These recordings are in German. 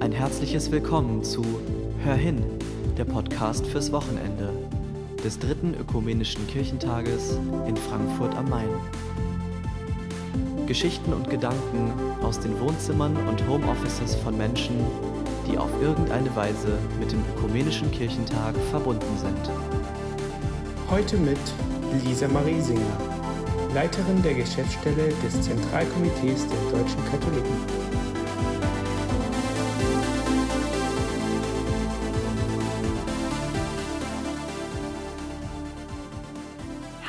Ein herzliches Willkommen zu Hör hin, der Podcast fürs Wochenende des dritten ökumenischen Kirchentages in Frankfurt am Main. Geschichten und Gedanken aus den Wohnzimmern und Homeoffices von Menschen, die auf irgendeine Weise mit dem ökumenischen Kirchentag verbunden sind. Heute mit Lisa Marie Singer, Leiterin der Geschäftsstelle des Zentralkomitees der deutschen Katholiken.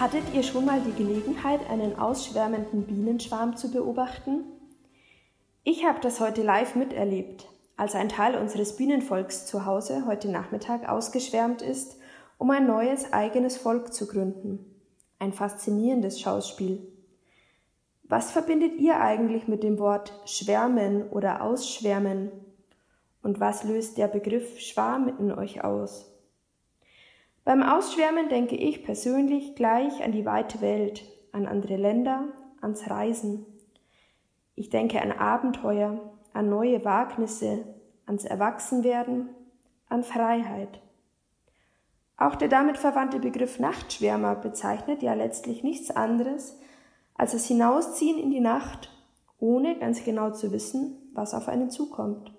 Hattet ihr schon mal die Gelegenheit, einen ausschwärmenden Bienenschwarm zu beobachten? Ich habe das heute live miterlebt, als ein Teil unseres Bienenvolks zu Hause heute Nachmittag ausgeschwärmt ist, um ein neues eigenes Volk zu gründen. Ein faszinierendes Schauspiel. Was verbindet ihr eigentlich mit dem Wort schwärmen oder ausschwärmen? Und was löst der Begriff Schwarm in euch aus? Beim Ausschwärmen denke ich persönlich gleich an die weite Welt, an andere Länder, ans Reisen. Ich denke an Abenteuer, an neue Wagnisse, ans Erwachsenwerden, an Freiheit. Auch der damit verwandte Begriff Nachtschwärmer bezeichnet ja letztlich nichts anderes als das Hinausziehen in die Nacht, ohne ganz genau zu wissen, was auf einen zukommt.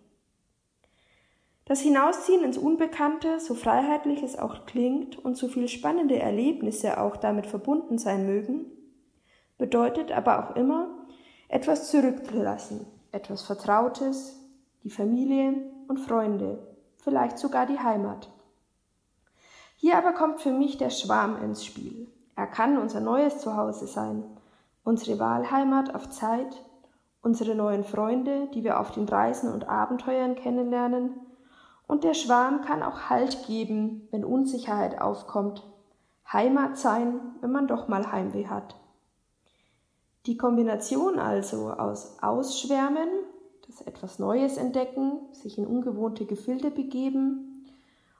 Das Hinausziehen ins Unbekannte, so freiheitlich es auch klingt und so viel spannende Erlebnisse auch damit verbunden sein mögen, bedeutet aber auch immer, etwas zurückzulassen, etwas Vertrautes, die Familie und Freunde, vielleicht sogar die Heimat. Hier aber kommt für mich der Schwarm ins Spiel. Er kann unser neues Zuhause sein, unsere Wahlheimat auf Zeit, unsere neuen Freunde, die wir auf den Reisen und Abenteuern kennenlernen, und der Schwarm kann auch Halt geben, wenn Unsicherheit aufkommt. Heimat sein, wenn man doch mal Heimweh hat. Die Kombination also aus Ausschwärmen, das etwas Neues entdecken, sich in ungewohnte Gefilde begeben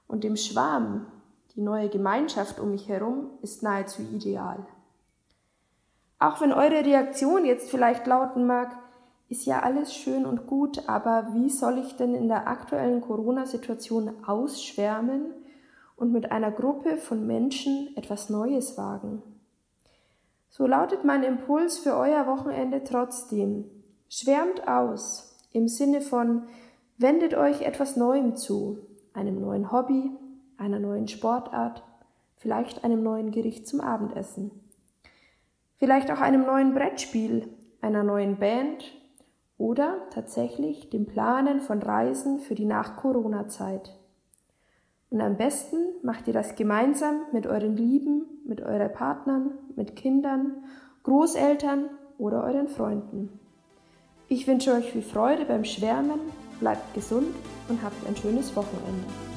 und dem Schwarm, die neue Gemeinschaft um mich herum, ist nahezu ideal. Auch wenn eure Reaktion jetzt vielleicht lauten mag, ist ja alles schön und gut, aber wie soll ich denn in der aktuellen Corona-Situation ausschwärmen und mit einer Gruppe von Menschen etwas Neues wagen? So lautet mein Impuls für euer Wochenende trotzdem. Schwärmt aus im Sinne von wendet euch etwas Neuem zu, einem neuen Hobby, einer neuen Sportart, vielleicht einem neuen Gericht zum Abendessen. Vielleicht auch einem neuen Brettspiel, einer neuen Band oder tatsächlich dem Planen von Reisen für die Nach-Corona-Zeit. Und am besten macht ihr das gemeinsam mit euren Lieben, mit euren Partnern, mit Kindern, Großeltern oder euren Freunden. Ich wünsche euch viel Freude beim Schwärmen, bleibt gesund und habt ein schönes Wochenende.